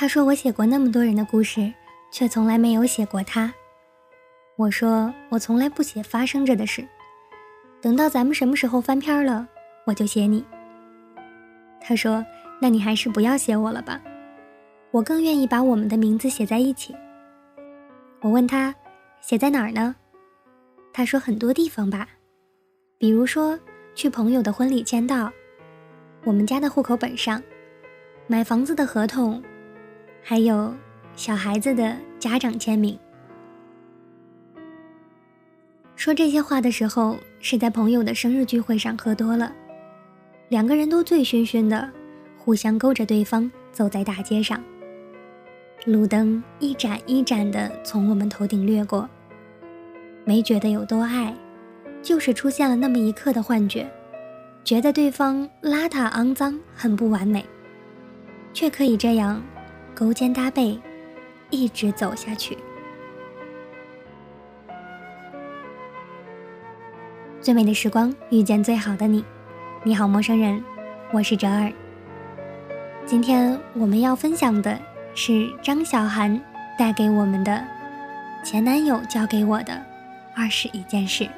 他说我写过那么多人的故事，却从来没有写过他。我说我从来不写发生着的事，等到咱们什么时候翻篇了，我就写你。他说，那你还是不要写我了吧，我更愿意把我们的名字写在一起。我问他，写在哪儿呢？他说很多地方吧，比如说去朋友的婚礼签到，我们家的户口本上，买房子的合同。还有小孩子的家长签名。说这些话的时候，是在朋友的生日聚会上喝多了，两个人都醉醺醺的，互相勾着对方走在大街上。路灯一盏一盏的从我们头顶掠过，没觉得有多爱，就是出现了那么一刻的幻觉，觉得对方邋遢肮脏，很不完美，却可以这样。勾肩搭背，一直走下去。最美的时光，遇见最好的你。你好，陌生人，我是哲儿。今天我们要分享的是张小涵带给我们的前男友教给我的二十一件事。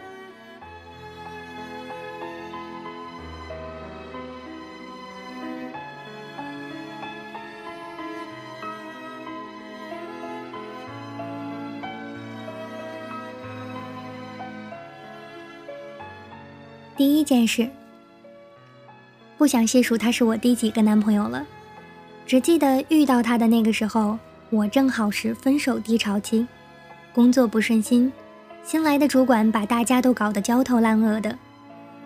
第一件事，不想细数他是我第几个男朋友了，只记得遇到他的那个时候，我正好是分手低潮期，工作不顺心，新来的主管把大家都搞得焦头烂额的，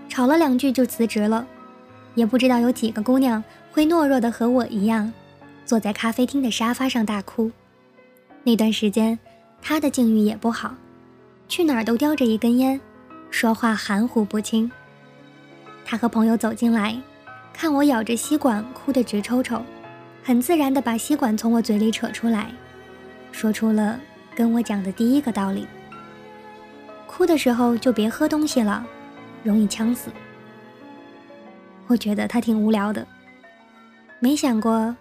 吵了两句就辞职了，也不知道有几个姑娘会懦弱的和我一样，坐在咖啡厅的沙发上大哭。那段时间，他的境遇也不好，去哪儿都叼着一根烟。说话含糊不清。他和朋友走进来，看我咬着吸管哭得直抽抽，很自然地把吸管从我嘴里扯出来，说出了跟我讲的第一个道理：哭的时候就别喝东西了，容易呛死。我觉得他挺无聊的，没想过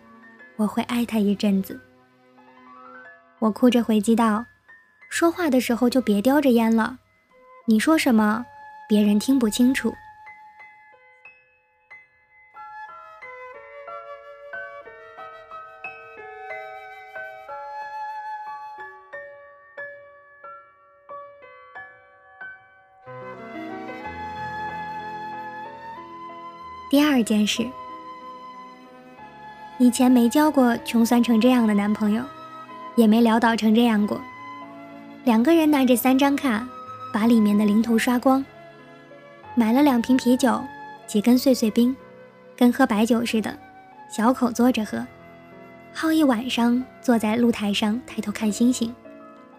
我会爱他一阵子。我哭着回击道：“说话的时候就别叼着烟了。”你说什么？别人听不清楚。二件事，以前没交过穷酸成这样的男朋友，也没潦倒成这样过。两个人拿着三张卡。把里面的零头刷光，买了两瓶啤酒，几根碎碎冰，跟喝白酒似的，小口嘬着喝，耗一晚上，坐在露台上抬头看星星，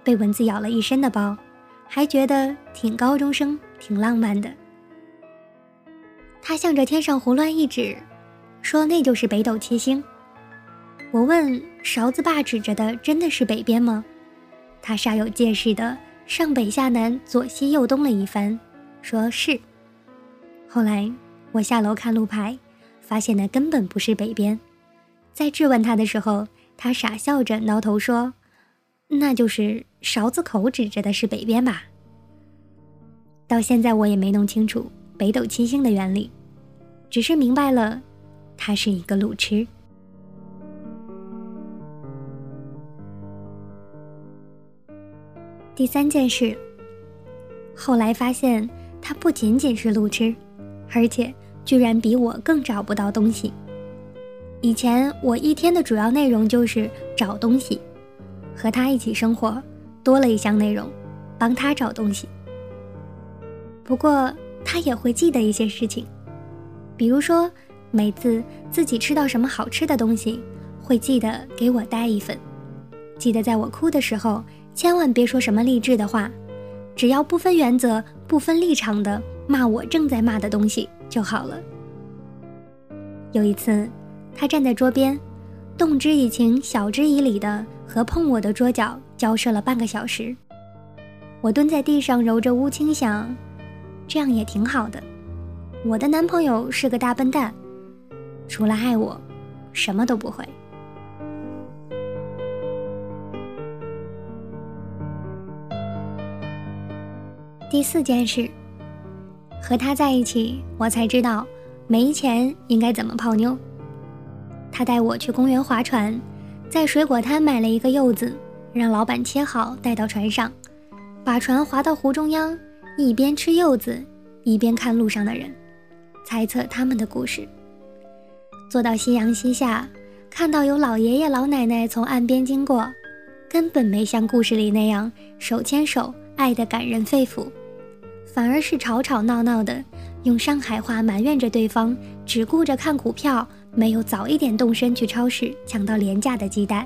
被蚊子咬了一身的包，还觉得挺高中生，挺浪漫的。他向着天上胡乱一指，说那就是北斗七星。我问勺子爸指着的真的是北边吗？他煞有介事的。上北下南左西右东了一番，说是。后来我下楼看路牌，发现那根本不是北边。在质问他的时候，他傻笑着挠头说：“那就是勺子口指着的是北边吧？”到现在我也没弄清楚北斗七星的原理，只是明白了，他是一个路痴。第三件事，后来发现他不仅仅是路痴，而且居然比我更找不到东西。以前我一天的主要内容就是找东西，和他一起生活多了一项内容，帮他找东西。不过他也会记得一些事情，比如说每次自己吃到什么好吃的东西，会记得给我带一份，记得在我哭的时候。千万别说什么励志的话，只要不分原则、不分立场的骂我正在骂的东西就好了。有一次，他站在桌边，动之以情、晓之以理的和碰我的桌角交涉了半个小时。我蹲在地上揉着乌青，想，这样也挺好的。我的男朋友是个大笨蛋。除了爱我什么都不会。第四件事和他在一起我才知道没钱应该怎么泡妞。他带我去公园划船在水果摊买了一个柚子让老板切好带到船上把船划到湖中央一边吃柚子一边看路上的人。猜测他们的故事。坐到夕阳西下，看到有老爷爷老奶奶从岸边经过，根本没像故事里那样手牵手爱得感人肺腑，反而是吵吵闹闹的，用上海话埋怨着对方只顾着看股票，没有早一点动身去超市抢到廉价的鸡蛋。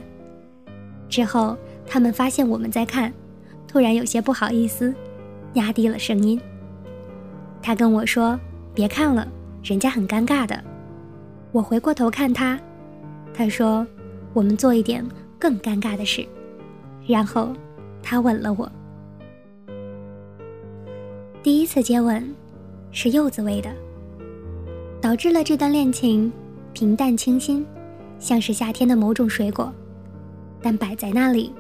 之后他们发现我们在看，突然有些不好意思，压低了声音。他跟我说：“别看了，人家很尴尬的。”我回过头看他，他说：“我们做一点更尴尬的事。”然后他吻了我。第一次接吻是柚子味的，导致了这段恋情平淡清新，像是夏天的某种水果，但摆在那里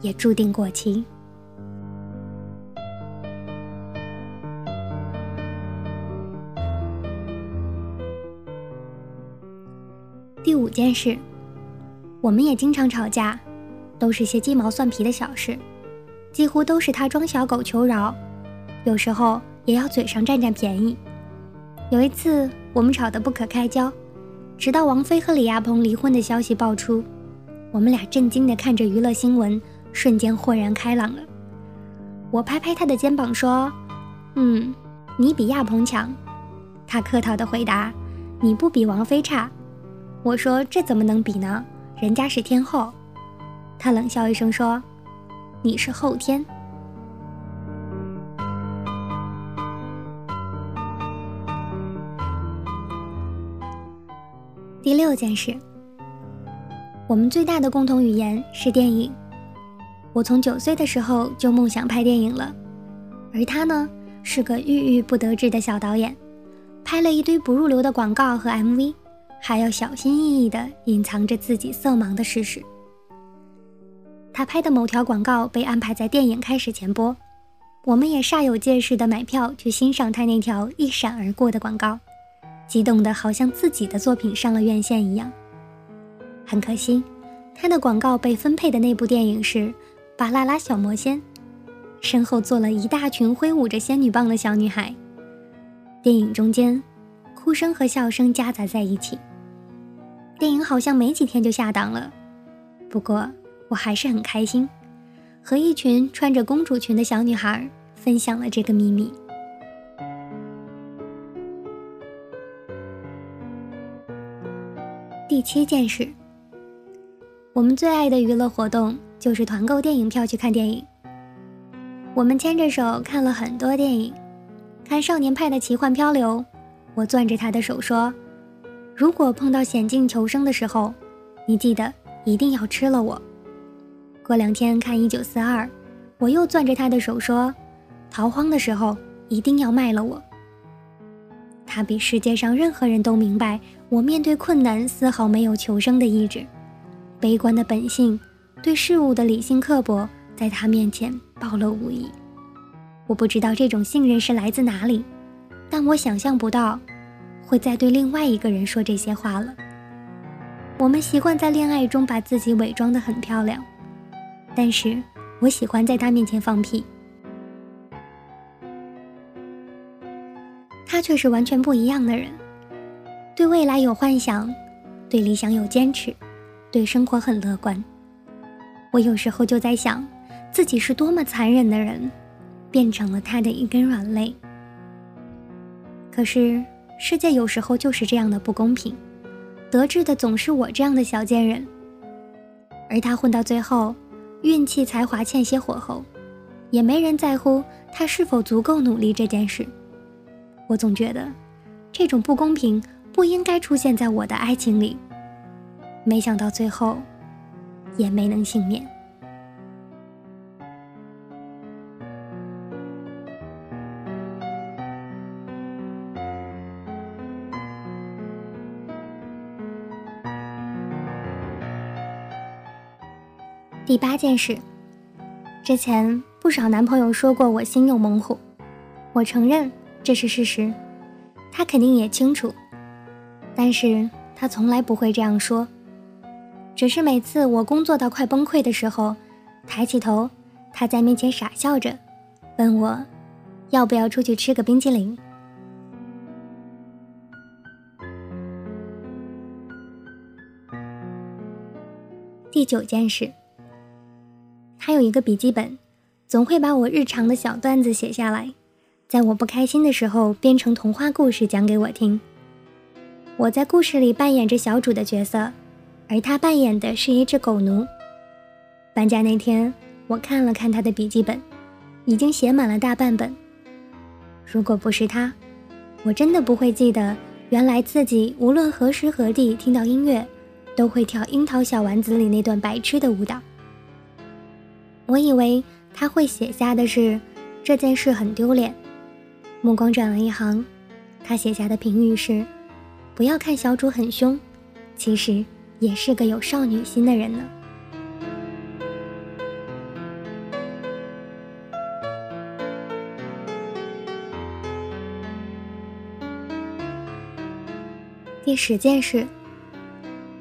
也注定过期。五件事，我们也经常吵架，都是些鸡毛蒜皮的小事，几乎都是他装小狗求饶，有时候也要嘴上占占便宜。有一次我们吵得不可开交，直到王菲和李亚鹏离婚的消息爆出，我们俩震惊地看着娱乐新闻，瞬间豁然开朗了。我拍拍他的肩膀说：“嗯，你比亚鹏强。”他客套地回答：“你不比王菲差。”我说：“这怎么能比呢？人家是天后。”他冷笑一声说：“你是后天。”第六件事，我们最大的共同语言是电影。我从九岁的时候就梦想拍电影了，而他呢，是个郁郁不得志的小导演，拍了一堆不入流的广告和 MV。还要小心翼翼地隐藏着自己色盲的事实。他拍的某条广告被安排在电影开始前播，我们也煞有介事地买票去欣赏他那条一闪而过的广告，激动得好像自己的作品上了院线一样。很可惜，他的广告被分配的那部电影是《巴啦啦小魔仙》，身后坐了一大群挥舞着仙女棒的小女孩。电影中间，哭声和笑声夹杂在一起。电影好像没几天就下档了，不过我还是很开心，和一群穿着公主裙的小女孩分享了这个秘密。第七件事，我们最爱的娱乐活动就是团购电影票去看电影。我们牵着手看了很多电影，看《少年派的奇幻漂流》，我攥着他的手说。如果碰到险境求生的时候，你记得一定要吃了我。过两天看一九四二，我又攥着他的手说，逃荒的时候一定要卖了我。他比世界上任何人都明白，我面对困难丝毫没有求生的意志，悲观的本性，对事物的理性刻薄，在他面前暴露无遗。我不知道这种信任是来自哪里，但我想象不到。会再对另外一个人说这些话了。我们习惯在恋爱中把自己伪装得很漂亮，但是我喜欢在他面前放屁。他却是完全不一样的人，对未来有幻想，对理想有坚持，对生活很乐观。我有时候就在想，自己是多么残忍的人，变成了他的一根软肋。可是。世界有时候就是这样的不公平，得志的总是我这样的小贱人，而他混到最后，运气才华欠些火候，也没人在乎他是否足够努力这件事。我总觉得，这种不公平不应该出现在我的爱情里，没想到最后，也没能幸免。第八件事，之前不少男朋友说过我心有猛虎，我承认这是事实，他肯定也清楚，但是他从来不会这样说。只是每次我工作到快崩溃的时候，抬起头，他在面前傻笑着，问我要不要出去吃个冰激凌。第九件事，还有一个笔记本，总会把我日常的小段子写下来，在我不开心的时候编成童话故事讲给我听。我在故事里扮演着小主的角色。而他扮演的是一只狗奴。搬家那天，我看了看他的笔记本，已经写满了大半本。如果不是他，我真的不会记得，原来自己无论何时何地听到音乐，都会跳《樱桃小丸子》里那段白痴的舞蹈。我以为他会写下的是这件事很丢脸。目光转了一行，他写下的评语是：不要看小主很凶，其实。也是个有少女心的人呢。第十件事，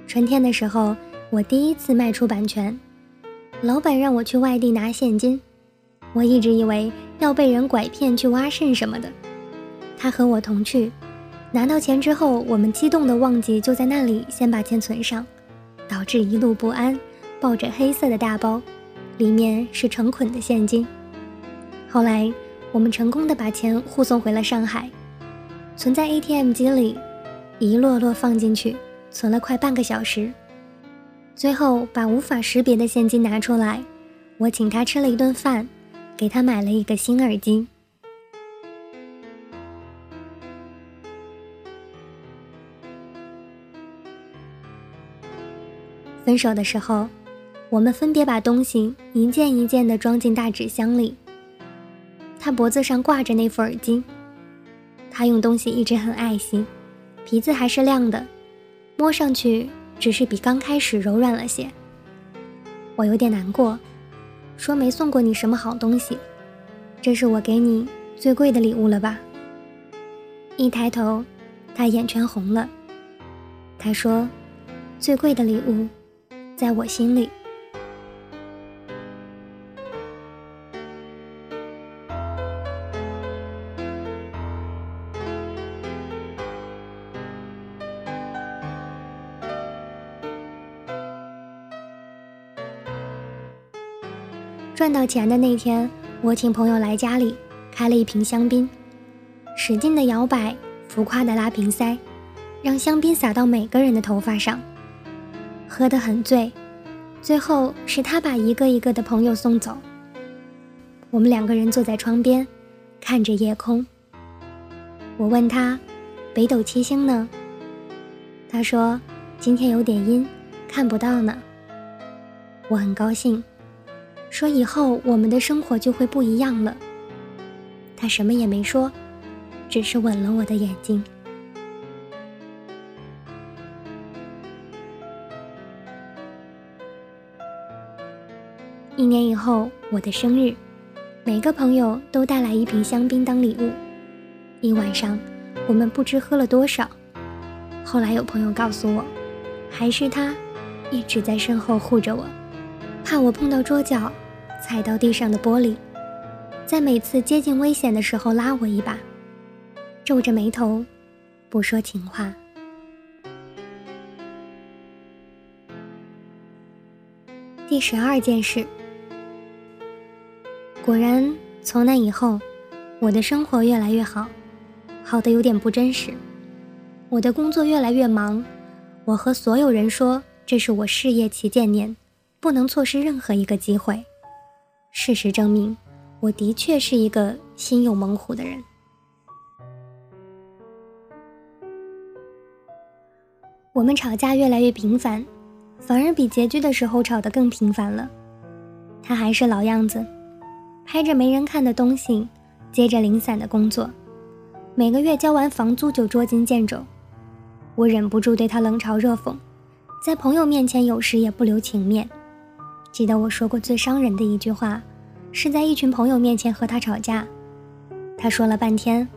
春天的时候，我第一次卖出版权，老板让我去外地拿现金，我一直以为要被人拐骗去挖肾什么的，他和我同去。拿到钱之后，我们激动的忘记就在那里先把钱存上，导致一路不安，抱着黑色的大包，里面是成捆的现金。后来我们成功的把钱护送回了上海，存在 ATM 机里，一摞摞放进去，存了快半个小时。最后把无法识别的现金拿出来，我请他吃了一顿饭，给他买了一个新耳机。分手的时候，我们分别把东西一件一件的装进大纸箱里。他脖子上挂着那副耳机，他用东西一直很爱惜，皮子还是亮的，摸上去只是比刚开始柔软了些。我有点难过，说没送过你什么好东西，这是我给你最贵的礼物了吧？一抬头，他眼圈红了。他说：“最贵的礼物。”在我心里，赚到钱的那天，我请朋友来家里，开了一瓶香槟，使劲的摇摆，浮夸的拉瓶塞，让香槟洒到每个人的头发上。喝得很醉，最后是他把一个一个的朋友送走。我们两个人坐在窗边，看着夜空。我问他：“北斗七星呢？”他说：“今天有点阴，看不到呢。”我很高兴，说：“以后我们的生活就会不一样了。”他什么也没说，只是吻了我的眼睛。一年以后，我的生日，每个朋友都带来一瓶香槟当礼物。一晚上，我们不知喝了多少。后来有朋友告诉我，还是他一直在身后护着我，怕我碰到桌角，踩到地上的玻璃，在每次接近危险的时候拉我一把，皱着眉头，不说情话。第十二件事。果然，从那以后，我的生活越来越好，好的有点不真实。我的工作越来越忙，我和所有人说这是我事业旗舰年，不能错失任何一个机会。事实证明，我的确是一个心有猛虎的人。我们吵架越来越频繁，反而比拮据的时候吵得更频繁了。他还是老样子。拍着没人看的东西，接着零散的工作，每个月交完房租就捉襟见肘。我忍不住对他冷嘲热讽，在朋友面前有时也不留情面。记得我说过最伤人的一句话，是在一群朋友面前和他吵架。他说了半天，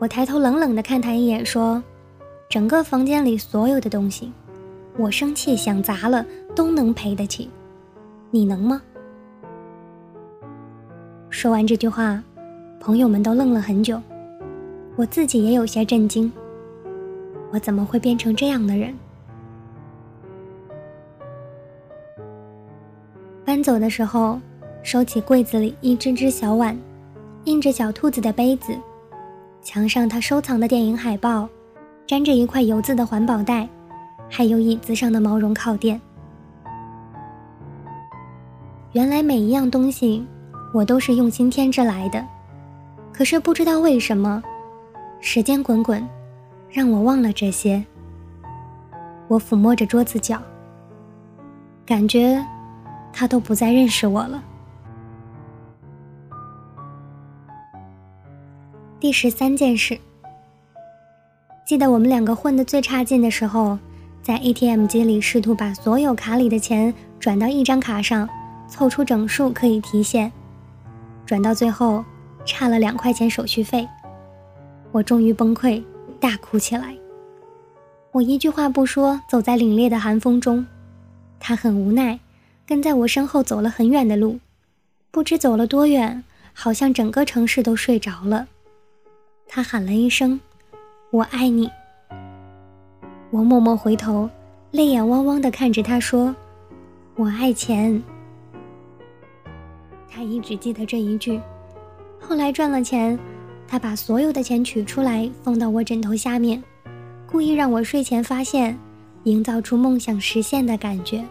我抬头冷冷地看他一眼，说：“整个房间里所有的东西，我生气想砸了都能赔得起，你能吗？”说完这句话，朋友们都愣了很久，我自己也有些震惊。我怎么会变成这样的人？搬走的时候，收起柜子里一只只小碗。印着小兔子的杯子，墙上他收藏的电影海报，粘着一块油渍的环保袋，还有椅子上的毛绒靠垫。原来每一样东西，我都是用心添置来的。可是不知道为什么，时间滚滚，让我忘了这些。我抚摸着桌子角，感觉他都不再认识我了。第十三件事，记得我们两个混得最差劲的时候，在 ATM 机里试图把所有卡里的钱转到一张卡上，凑出整数可以提现，转到最后差了两块钱手续费，我终于崩溃，大哭起来。我一句话不说，走在凛冽的寒风中，他很无奈，跟在我身后走了很远的路，不知走了多远，好像整个城市都睡着了。他喊了一声：“我爱你。”我默默回头，泪眼汪汪地看着他说：“我爱钱。”他一直记得这一句。后来赚了钱，他把所有的钱取出来放到我枕头下面，故意让我睡前发现，营造出梦想实现的感觉。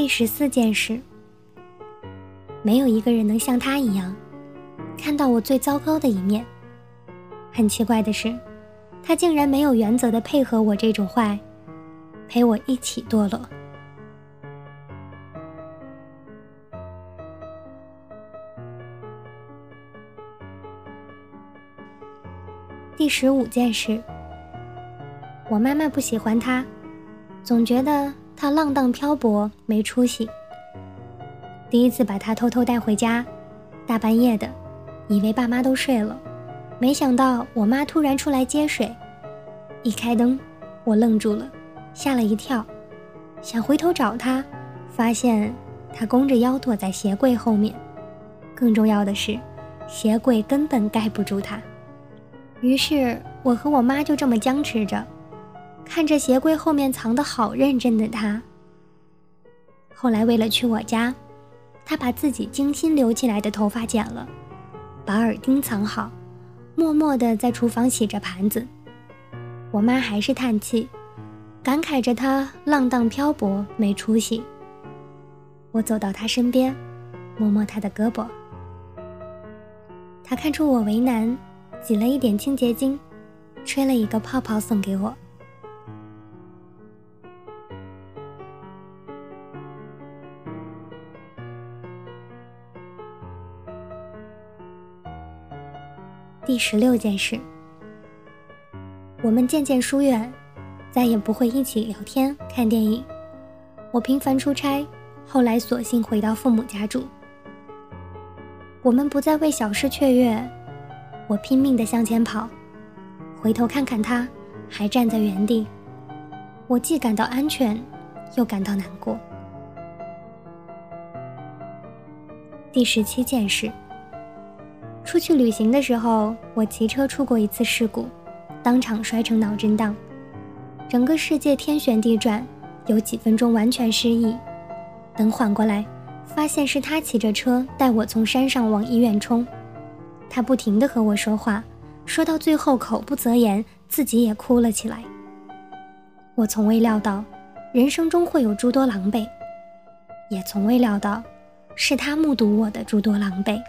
第十四件事，没有一个人能像他一样，看到我最糟糕的一面。很奇怪的是，他竟然没有原则的配合我这种坏，陪我一起堕落。第十五件事，我妈妈不喜欢他，总觉得。他浪荡漂泊，没出息。第一次把他偷偷带回家，大半夜的，以为爸妈都睡了，没想到我妈突然出来接水。一开灯，我愣住了，吓了一跳，想回头找他，发现他弓着腰躲在鞋柜后面。更重要的是，鞋柜根本盖不住他。于是我和我妈就这么僵持着。看着鞋柜后面藏得好认真的他。后来为了去我家，他把自己精心留起来的头发剪了，把耳钉藏好，默默地在厨房洗着盘子。我妈还是叹气，感慨着他浪荡漂泊没出息。我走到他身边，摸摸他的胳膊。他看出我为难，挤了一点清洁精，吹了一个泡泡送给我。第十六件事，我们渐渐疏远，再也不会一起聊天、看电影。我频繁出差，后来索性回到父母家住。我们不再为小事雀跃，我拼命地向前跑，回头看看他，还站在原地。我既感到安全，又感到难过。第十七件事。出去旅行的时候，我骑车出过一次事故，当场摔成脑震荡，整个世界天旋地转，有几分钟完全失忆。等缓过来，发现是他骑着车带我从山上往医院冲，他不停地和我说话，说到最后口不择言，自己也哭了起来。我从未料到，人生中会有诸多狼狈，也从未料到，是他目睹我的诸多狼狈。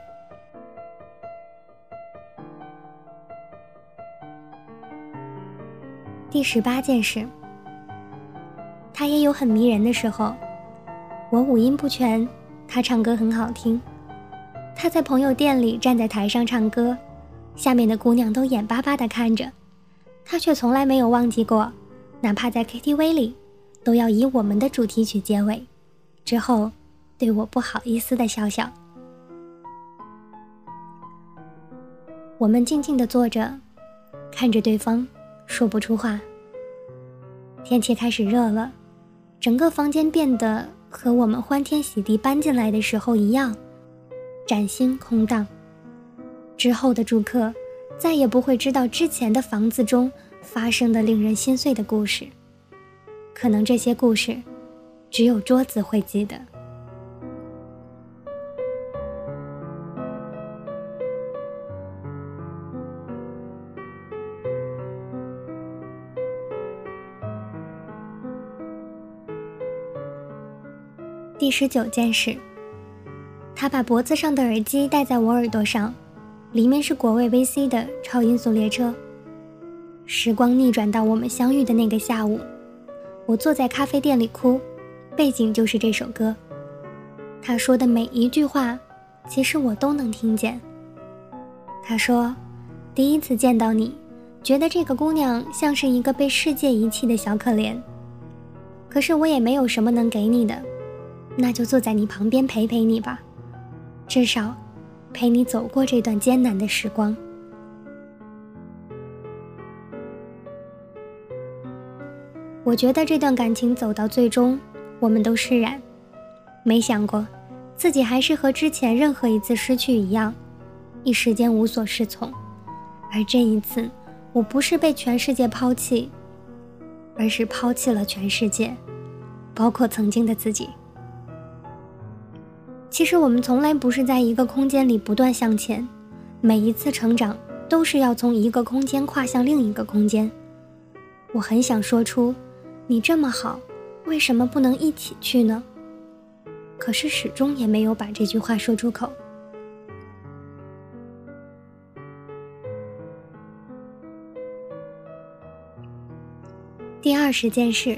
第十八件事，他也有很迷人的时候。我五音不全，他唱歌很好听。他在朋友店里站在台上唱歌，下面的姑娘都眼巴巴地看着，他却从来没有忘记过，哪怕在 KTV 里，都要以我们的主题曲结尾，之后对我不好意思的笑笑。我们静静的坐着，看着对方，说不出话。天气开始热了，整个房间变得和我们欢天喜地搬进来的时候一样，崭新空荡。之后的住客。再也不会知道之前的房子中发生的令人心碎的故事，可能这些故事，只有桌子会记得。第十九件事，他把脖子上的耳机戴在我耳朵上。里面是果味 VC 的超音速列车。时光逆转到我们相遇的那个下午，我坐在咖啡店里哭，背景就是这首歌。他说的每一句话，其实我都能听见。他说，第一次见到你，觉得这个姑娘像是一个被世界遗弃的小可怜。可是我也没有什么能给你的，那就坐在你旁边陪陪你吧，至少。陪你走过这段艰难的时光。我觉得这段感情走到最终，我们都释然，没想过自己还是和之前任何一次失去一样，一时间无所适从。而这一次，我不是被全世界抛弃，而是抛弃了全世界，包括曾经的自己。其实我们从来不是在一个空间里不断向前，每一次成长都是要从一个空间跨向另一个空间。我很想说出，你这么好，为什么不能一起去呢？可是始终也没有把这句话说出口。第二十件事，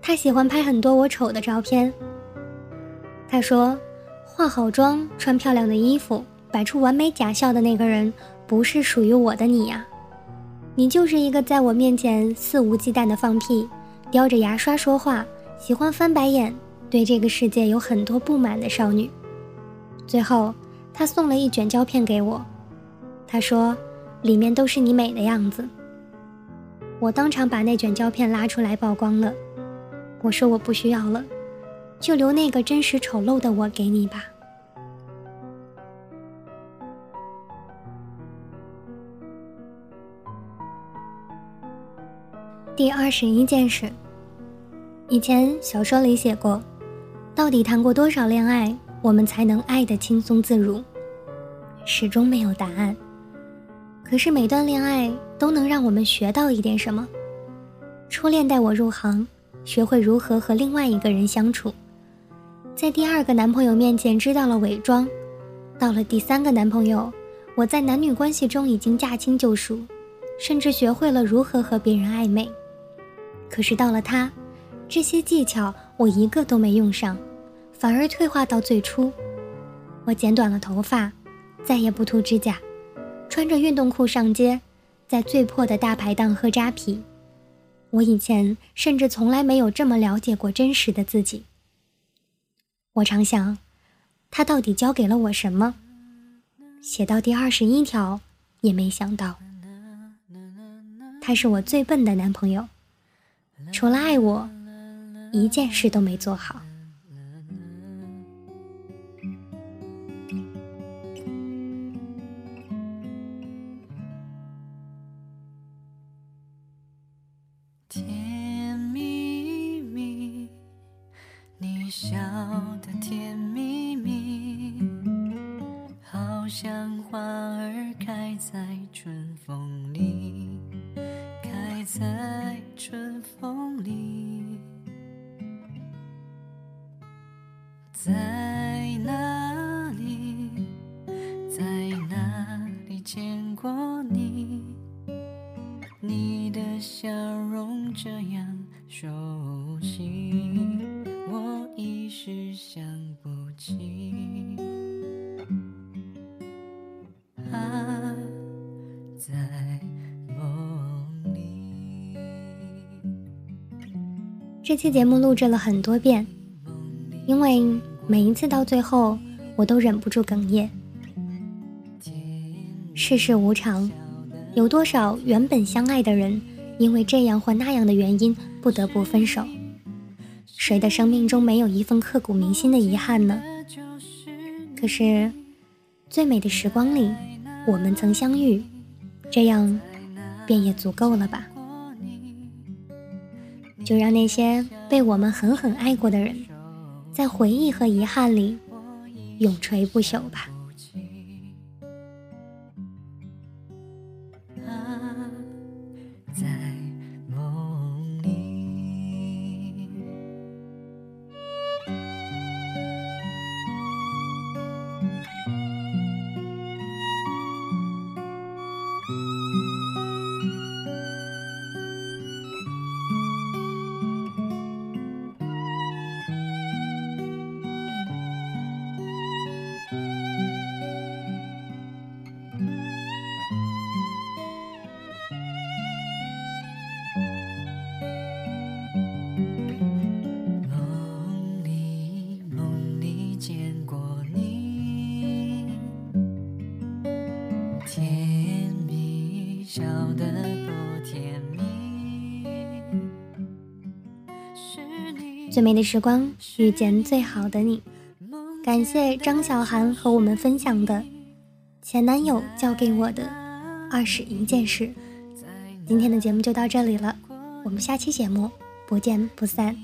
他喜欢拍很多我丑的照片。他说：“化好妆、穿漂亮的衣服、摆出完美假笑的那个人，不是属于我的你呀。你就是一个在我面前肆无忌惮的放屁、叼着牙刷说话、喜欢翻白眼、对这个世界有很多不满的少女。”最后，他送了一卷胶片给我，他说：“里面都是你美的样子。”我当场把那卷胶片拉出来曝光了。我说：“我不需要了。”就留那个真实丑陋的我给你吧。第二十一件事，以前小说里写过，到底谈过多少恋爱，我们才能爱得轻松自如？始终没有答案。可是每段恋爱都能让我们学到一点什么。初恋带我入行，学会如何和另外一个人相处。在第二个男朋友面前知道了伪装，到了第三个男朋友，我在男女关系中已经驾轻就熟，甚至学会了如何和别人暧昧。可是到了他，这些技巧我一个都没用上，反而退化到最初。我剪短了头发，再也不涂指甲，穿着运动裤上街，在最破的大排档喝扎啤。我以前甚至从来没有这么了解过真实的自己。我常想，他到底教给了我什么？写到第二十一条，也没想到，他是我最笨的男朋友，除了爱我，一件事都没做好。这期节目录制了很多遍，因为每一次到最后，我都忍不住哽咽。世事无常，有多少原本相爱的人，因为这样或那样的原因不得不分手？谁的生命中没有一份刻骨铭心的遗憾呢？可是，最美的时光里，我们曾相遇，这样，便也足够了吧？就让那些被我们狠狠爱过的人，在回忆和遗憾里，永垂不朽吧。美的时光，遇见最好的你。感谢张小涵和我们分享的前男友教给我的二十一件事。今天的节目就到这里了，我们下期节目不见不散。